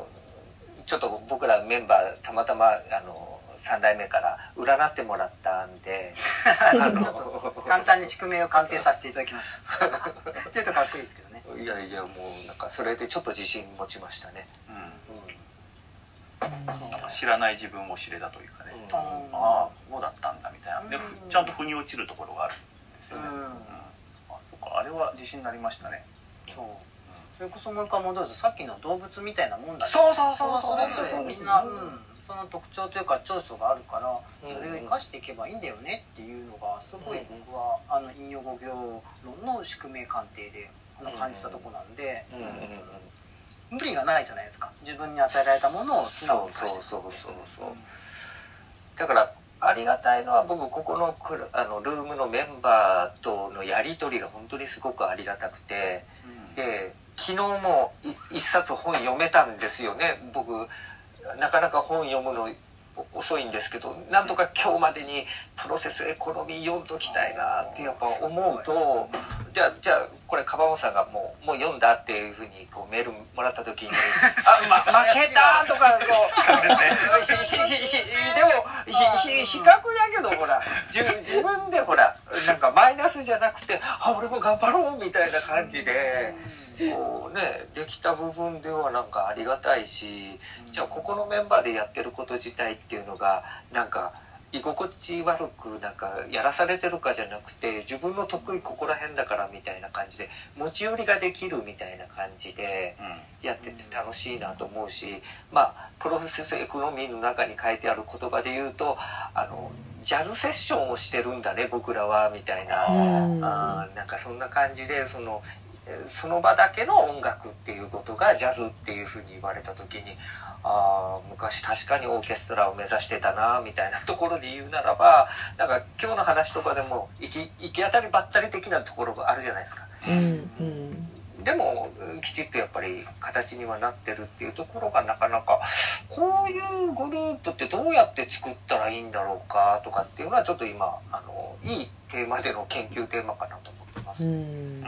ちょっと僕らメンバーたまたまあの3代目から占ってもらったんで あの簡単に宿命を鑑定させていただきました。ちょっとかっこいいですけどね。いやいやもうなんかそれでちょっと自信持ちましたね。うん。知らない自分を知れたというかね。うん。ああこうだったんだみたいな。でふちゃんと腑に落ちるところがあるんですよね。うんかあれは自信になりましたね。そう。それこそもう一回戻るとさっきの動物みたいなもんだねそうそうそうそうそれぞれみんな、うん、その特徴というか長所があるからうんそれを生かしていけばいいんだよねっていうのがすごい僕はあの引用語行論の宿命鑑定で感じたとこなんで。無理がないじゃないですか。自分に与えられたものを素直そうに生かして。そうそうそうそう。だからありがたいのは僕ここのクラあのルームのメンバーとのやり取りが本当にすごくありがたくてで昨日もい一冊本読めたんですよね。僕なかなか本読むのお遅いんですけどなんとか今日までにプロセスエコノミー読んどきたいなってやっぱ思うとじゃあじゃあこれカバオさんがもうもう読んだっていうふうにこうメールもらった時に「あ、ま、負けた!」とかこうひひひひでもひひ比較だけどほら自自分でほらなんかマイナスじゃなくて「あ俺も頑張ろう」みたいな感じで。こうねできた部分ではなんかありがたいしじゃあここのメンバーでやってること自体っていうのがなんか居心地悪くなんかやらされてるかじゃなくて自分の得意ここら辺だからみたいな感じで持ち寄りができるみたいな感じでうん。やってて楽しいなと思うしまあプロセスエコノミーの中に書いてある言葉で言うとあのジャズセッションをしてるんだね僕らはみたいな。うん。あーなんかそんな感じでそのえーその場だけの音楽っていうことがジャズっていうふうに言われた時にあー昔確かにオーケストラを目指してたなみたいなところで言うならばなんか今日の話とかでも行き行き当たりばったり的なところがあるじゃないですか。うんうんでもうんきちっとやっぱり形にはなってるっていうところがなかなかこういうグループってどうやって作ったらいいんだろうかとかっていうのはちょっと今あのいいテーマでの研究テーマかなと思ってます。うん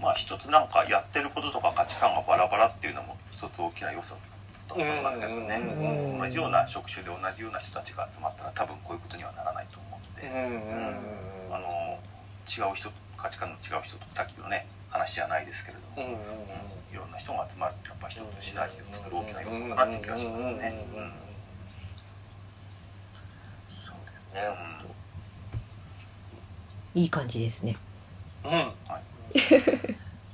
まあ一つなんかやってることとか価値観がバラバラっていうのも一つ大きな要素だと思いますけどね。うん同じような職種で同じような人たちが集まったら多分こういうことにはならないと思うので、あの違う人価値観の違う人とさっきのね話じゃないですけれども、うんうんうん。いろんな人が集まるってやっぱ一つ下地を作る大きな要素かなって気がしますね。うん。そうですね。いい感じですね。うん。い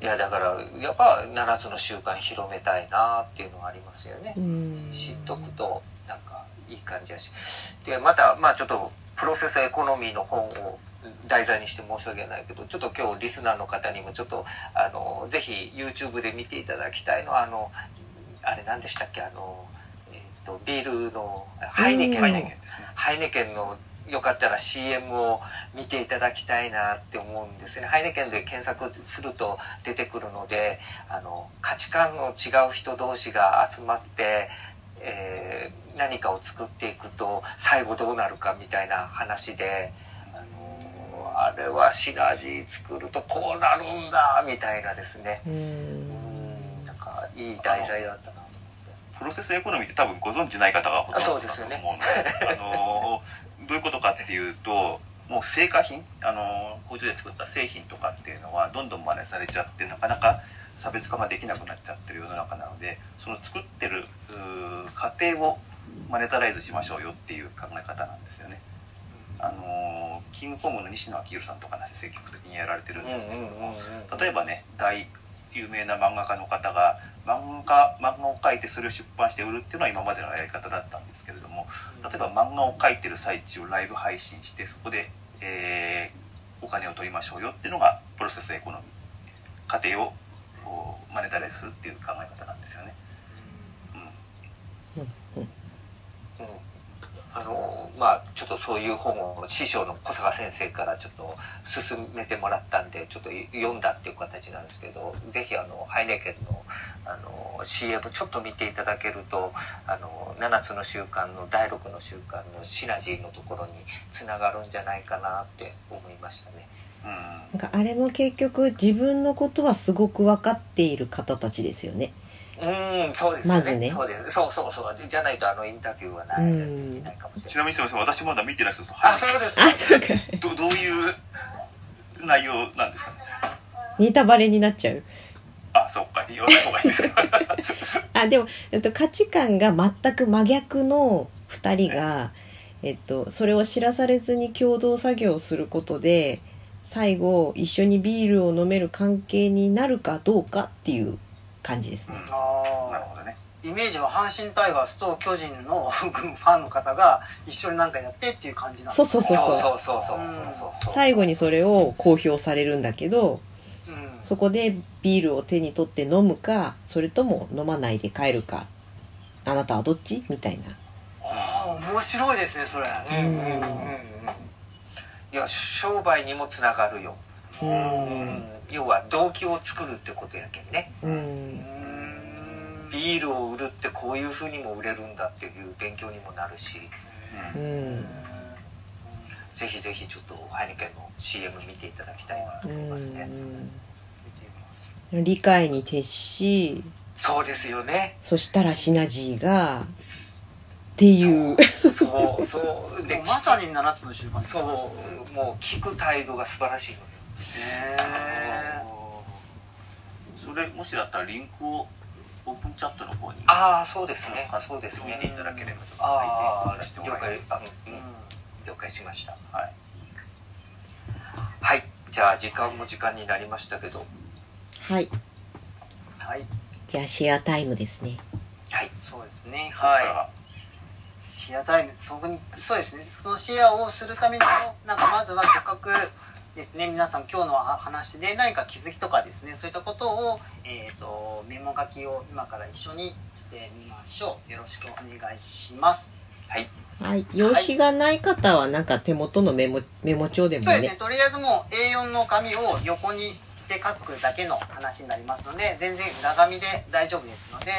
やだからやっぱ7つの習慣広めたいなっていうのがありますよね。うん知っとくとなんかいい感じだし。でまたまあちょっとプロセスエコノミーの本を題材にして申し訳ないけどちょっと今日リスナーの方にもちょっとあのぜひ YouTube で見ていただきたいのはあのあれ何でしたっけ？あの、えっとビールのハイネケンの、うんハイネケンですね。ハイネケンのよかったら CM を見ていただきたいなって思うんですね。ハイネケンで検索すると出てくるので、あの、価値観の違う人同士が集まって、えー何かを作っていくと最後どうなるかみたいな話で、あのあれはシナジー作るとこうなるんだみたいなですね。うんうん、なんかいい題材だったなと思って。プロセスエコノミーって多分ご存知ない方がほとんどだと思うので、あのどういうことかっていうと、もう成果品、あの工場で作った製品とかっていうのはどんどん真似されちゃってなかなか差別化ができなくなっちゃってる世の中なので、その作ってる過程をマネタライズしましょうよっていう考え方なんですよね。あのキングコングの西野昭弘さんとかね積極的にやられてるんですけども、例えばね大有名な漫画家の方が漫画漫画を描いてそれを出版して売るっていうのは今までのやり方だったんですけれども例えば漫画を描いてる最中をライブ配信してそこで、えーお金を取りましょうよっていうのがプロセスエコノミー過程をマネタライズするっていう考え方なんですよね。うんあのまあちょっとそういう本を師匠の小坂先生からちょっと勧めてもらったんでちょっと読んだっていう形なんですけどぜひあのハイネケンのあの CM ちょっと見ていただけるとあの7つの習慣の第6の習慣のシナジーのところにつながるんじゃないかなって思いましたね。うんなんかあれも結局自分のことはすごく分かっている方たちですよね。うん。そうですよね。まずね。そうです。そうそうそう。じゃないとあのインタビューはない,、うん。ないかもしれちない。なみにすみません私まだ見てない人とあそうです。あ、そうか。どどういう内容なんですかね？ネタバレになっちゃう。あそうか。言わない方がいいです。か あ、でも、えっと、価値観が全く真逆の二人が、えっと、それを知らされずに共同作業をすることで、最後、一緒にビールを飲める関係になるかどうかっていう感じですね。うんああなるほどねイメージは阪神タイガースと巨人のファンの方が一緒になんかやってっていう感じなんそうそうそうそう。そうそうそうそうそう。最後にそれを公表されるんだけど、うん。そこでビールを手に取って飲むか、それとも飲まないで帰るか、あなたはどっちみたいな。ああ面白いですねそれ。うん。うんうんうんいや商売にもつながるよ、う。うんん、要は動機を作るってことやけんね。う。うん。んビールを売るってこういうふうにも売れるんだっていう勉強にもなるし。ううん。ん。ぜひぜひちょっとハイネケンの CM 見ていただきたいなとう思いますね、理解に徹し、そうですよね。そしたらシナジーが、っていう。そうそうでもうまさに7つの習慣そうもう聞く態度が素晴らしいのよへそれもしだったらリンクをオープンチャットの方にああそうですね。貼そうですね。っていただければとああ書いてさせても了らいます。解。あの、ううん。ん、了解しました。はい。はい。じゃあ時間も時間になりましたけど。はい。はい。じゃあシェアタイムですね。はい。そうですね。ははい。シェアタイム。そこにそうですね。そのシェアをするためにもなんかまずはせっかくですね。皆さん今日の話で何か気づきとかですね。そういったことを、えー、とメモ書きを今から一緒にしてみましょう。よろしくお願いします。はい。はい。用紙がない方はなんか手元のメモ、メモ帳でもね。そうですね。とりあえずもう A4 の紙を横にして書くだけの話になりますので全然裏紙で大丈夫ですので、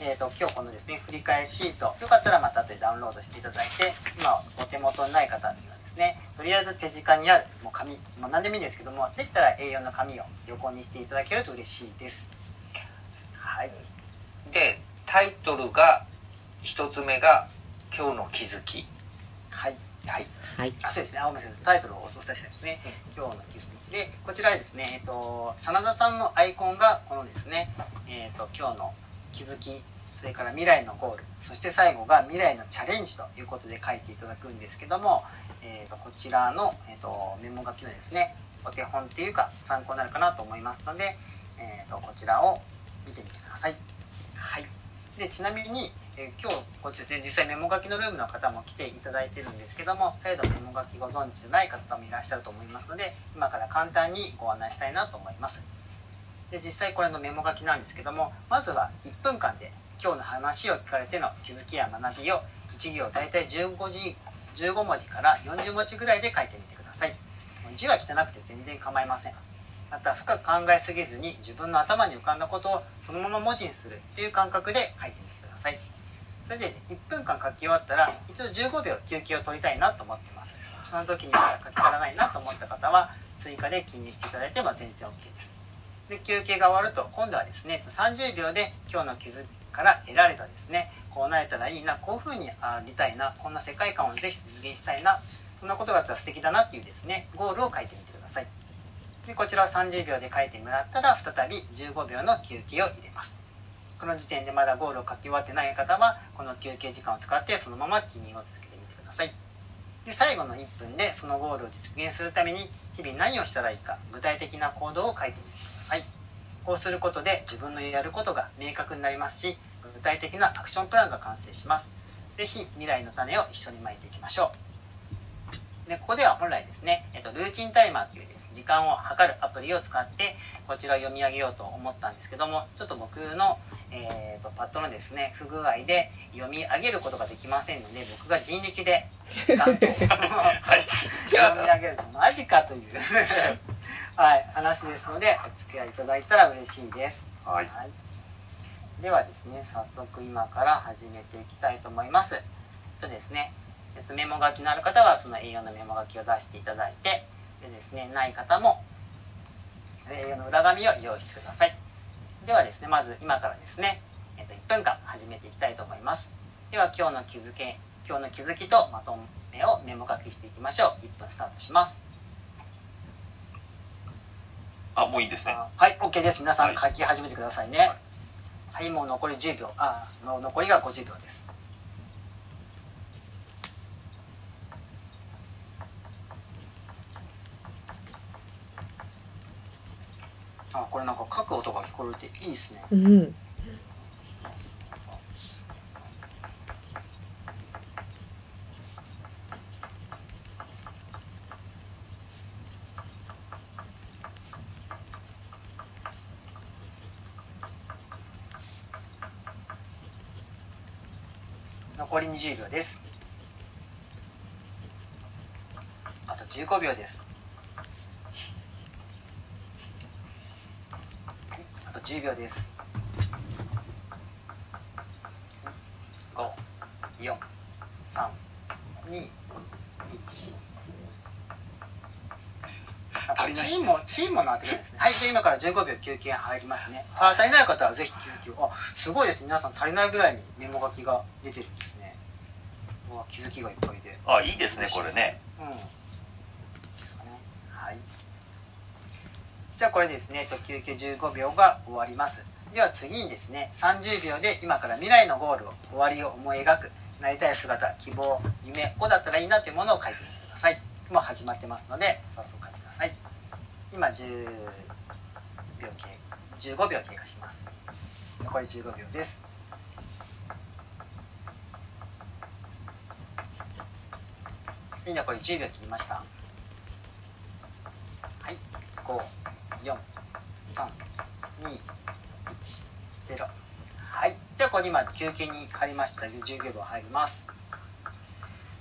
えー、と今日このですね振り返りシート。よかったらまた後でダウンロードしていただいて今お手元にない方ですね。とりあえず手近にあるもう紙。もう何でもいいんですけどもできたら A4 の紙を横にしていただけると嬉しいです。はい。でタイトルが一つ目が「今日の気づき。はい」はい。はい。あそうですね。青森先生タイトルをお伝えしたいですね、今日の気づき。でこちらですねえっ、と真田さんのアイコンがこのですねえっ、と今日の気づきそれから未来のゴールそして最後が未来のチャレンジということで書いていただくんですけども、えー、とこちらの、えー、とメモ書きのですねお手本っていうか参考になるかなと思いますので、えー、とこちらを見てみてください。はい、でちなみに、えー今日こっちで実際メモ書きのルームの方も来ていただいてるんですけども再度メモ書きご存知でない方もいらっしゃると思いますので今から簡単にご案内したいなと思います。で実際これのメモ書きなんですけどもまずは1分間で今日の話を聞かれての気づきや学びを1行大体15字15文字から40文字ぐらいで書いてみてください。字は汚くて全然構いません。また深く考えすぎずに自分の頭に浮かんだことをそのまま文字にするという感覚で書いてみてください。それで1分間書き終わったら一度15秒休憩を取りたいなと思ってます。その時にまだ書き足らないなと思った方は追加で記入していただいても全然 OK です。休憩が終わると今度はですね30秒で今日の気づきから得られたですね。こうなれたらいいなこういう風にありたいなこんな世界観をぜひ実現したいなそんなことがあったら素敵だなっていうですねゴールを書いてみてください。でこちらを30秒で書いてもらったら再び15秒の休憩を入れます。この時点でまだゴールを書き終わってない方はこの休憩時間を使ってそのまま記入を続けてみてください。で最後の1分でそのゴールを実現するために日々何をしたらいいか具体的な行動を書いてみてください。こうすることで自分のやることが明確になりますし具体的なアクションプランが完成します。是非未来の種を一緒にまいていきましょう。でここでは本来ですね、えっと、ルーチンタイマーというです時間を計るアプリを使ってこちらを読み上げようと思ったんですけどもちょっと僕の、えー、とパッドのですね不具合で読み上げることができませんので僕が人力で時間と 読み上げるとマジかという はい、話ですのでお付き合いいただいたら嬉しいです。はいではですね早速今から始めていきたいと思います。えっとですね、えっと、メモ書きのある方はその A4 のメモ書きを出していただいてでですねない方も A4 の裏紙を用意してください。ではですねまず今からですね、えっと、1分間始めていきたいと思います。では今日の気づけ今日の気づきとまとめをメモ書きしていきましょう。1分スタートします。あもういいですね。あはい OK です。皆さんは書き始めてくださいね。はい、もう残り10秒。あの残りが50秒です。あこれなんか書く音が聞こえていいですね。うん。20秒です。あと15秒です。はいあと10秒です。54321足りない。チームもチームもなってくるんですね。はいじゃあ今から15秒休憩入りますね。あ足りない方はぜひ気づきを。あすごいです皆さん足りないぐらいにメモ書きが出てる気づきがいっぱいで。あいいですねこれね。うん。ですかね。はい。じじゃあこれですね、と、休憩15秒が終わります。では次にですね30秒で今から未来のゴールを終わりを思い描くなりたい姿希望夢こうだったらいいなというものを書いてみてください。もう始まってますので早速書いてください。今10秒経15秒経過します。残り15秒ですみんなこれ10秒切りましたはい5、4、3、2、1、0はい。じゃあここに今休憩に入りました。10秒入ります。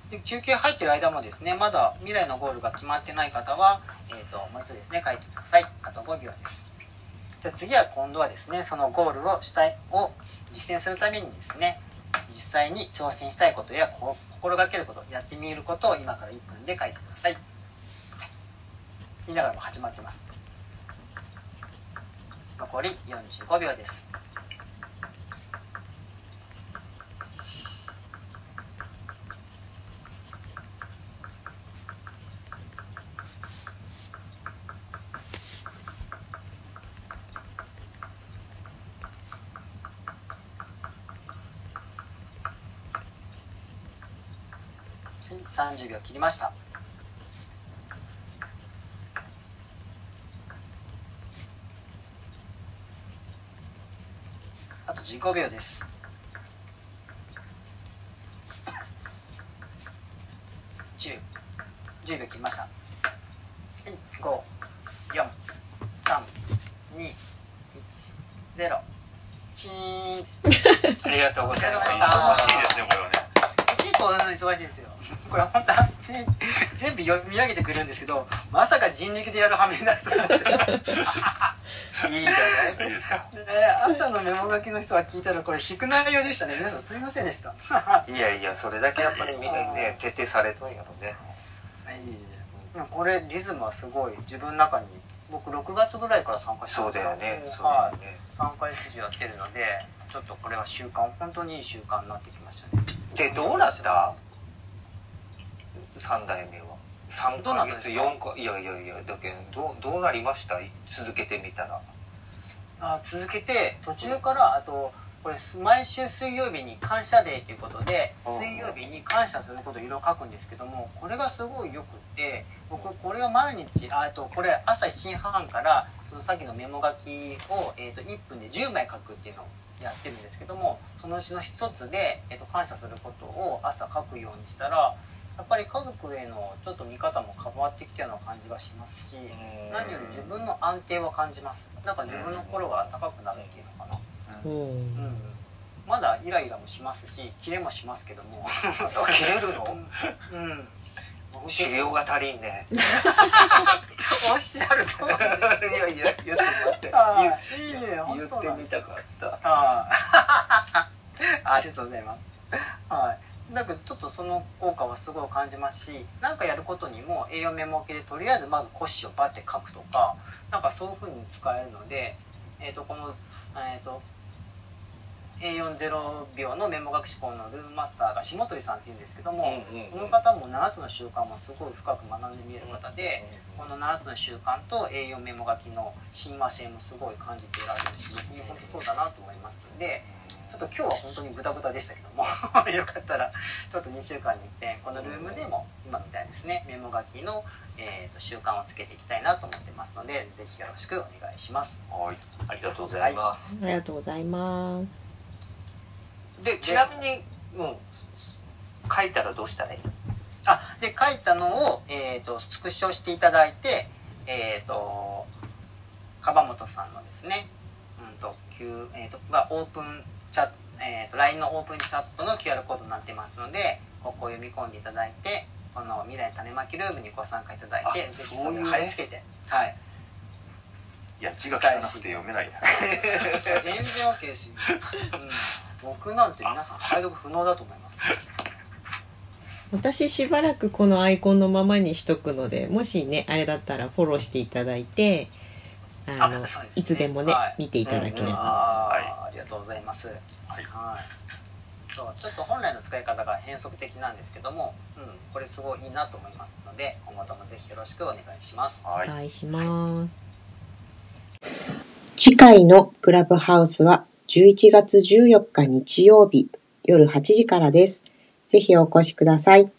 で休憩入ってる間もですねまだ未来のゴールが決まってない方は、えーと、もう一度ですね書いてください。あと5秒です。じゃあ次は今度はですねそのゴールをしたいを実践するためにですね実際に挑戦したいことや心がけることやってみることを今から1分で書いてください、はい、言いながらも始まってます。残り45秒です。30秒切りました。あと15秒です。どまさか人力でやる羽目になると思って。いいじゃないですか、ね、朝のメモ書きの人が聞いたらこれ引く内容でしたね。皆さんすいませんでした。いやいやそれだけやっぱりみんなね徹底されとんやろねはい。これリズムはすごい自分の中に僕6月ぐらいから参加してそうだよね。そうだよね。3回筋やってるのでちょっとこれは習慣本当にいい習慣になってきましたね。でどうなった？3代目は3ヶ月4か？いやいやいやだけどどうなりました？続けてみたら。あ続けて途中からあとこれ毎週水曜日に感謝デーということで水曜日に感謝することをいろいろ書くんですけどもこれがすごいよくって僕これを毎日あとこれ朝7時半からそのさっきのメモ書きを、えー、と1分で10枚書くっていうのをやってるんですけどもそのうちの一つで、えー、と感謝することを朝書くようにしたらやっぱり家族へのちょっと見方も変わってきたような感じがしますし何より自分の安定は感じます。なんか自分の心が高くなるっていうのかな、うん、うん、まだイライラもしますしキレもしますけども。キレるの？うん。修行が足りんね。おっしゃるとり。いやいや言ってません。いいね。言ってみたかった。あ。ありがとうございます。はいなんかちょっとその効果はすごい感じますし何かやることにも栄養メモ系でとりあえずまず腰をバッて書くとかなんかそういう風に使えるので、えー、とこの、えーと、A40 秒のメモ学士校のルームマスターが下鳥さんっていうんですけども、うんうんうん、この方も7つの習慣もすごい深く学んで見える方で、この7つの習慣と栄養メモ書きの親和性もすごい感じていられるし僕も本当そうだなと思いますので。ちょっと今日は本当にブタブタでしたけども よかったらちょっと2週間にいっぺんこのルームでも今みたいですねメモ書きの、えーと、習慣をつけていきたいなと思ってますのでぜひよろしくお願いします。はい。ありがとうございます、はい、ありがとうございます。でちなみにうん書いたらどうしたらいい？あで書いたのを、えーと、スクショしていただいてえっ、ー、と樺本さんのですねうんと、えーとがオープンえーと、LINE のオープンチャットの QR コードになってますのでここを読み込んでいただいてこの未来種まきルームにご参加いただいてぜひそれを貼り付けて。はい。いや字が汚くて読めないや。全然 OK ですよ、うん、僕なんて皆さん解読不能だと思います。私しばらくこのアイコンのままにしとくのでもしねあれだったらフォローしていただいてあの、ね、いつでもね、はい、見ていただければ、はい、ありがとうございます、はい、はい、そうちょっと本来の使い方が変則的なんですけども、うん、これすごいいいなと思いますので今後ともぜひよろしくお願いします、お願いします、次回のクラブハウスは11月14日日曜日夜8時からです。ぜひお越しください。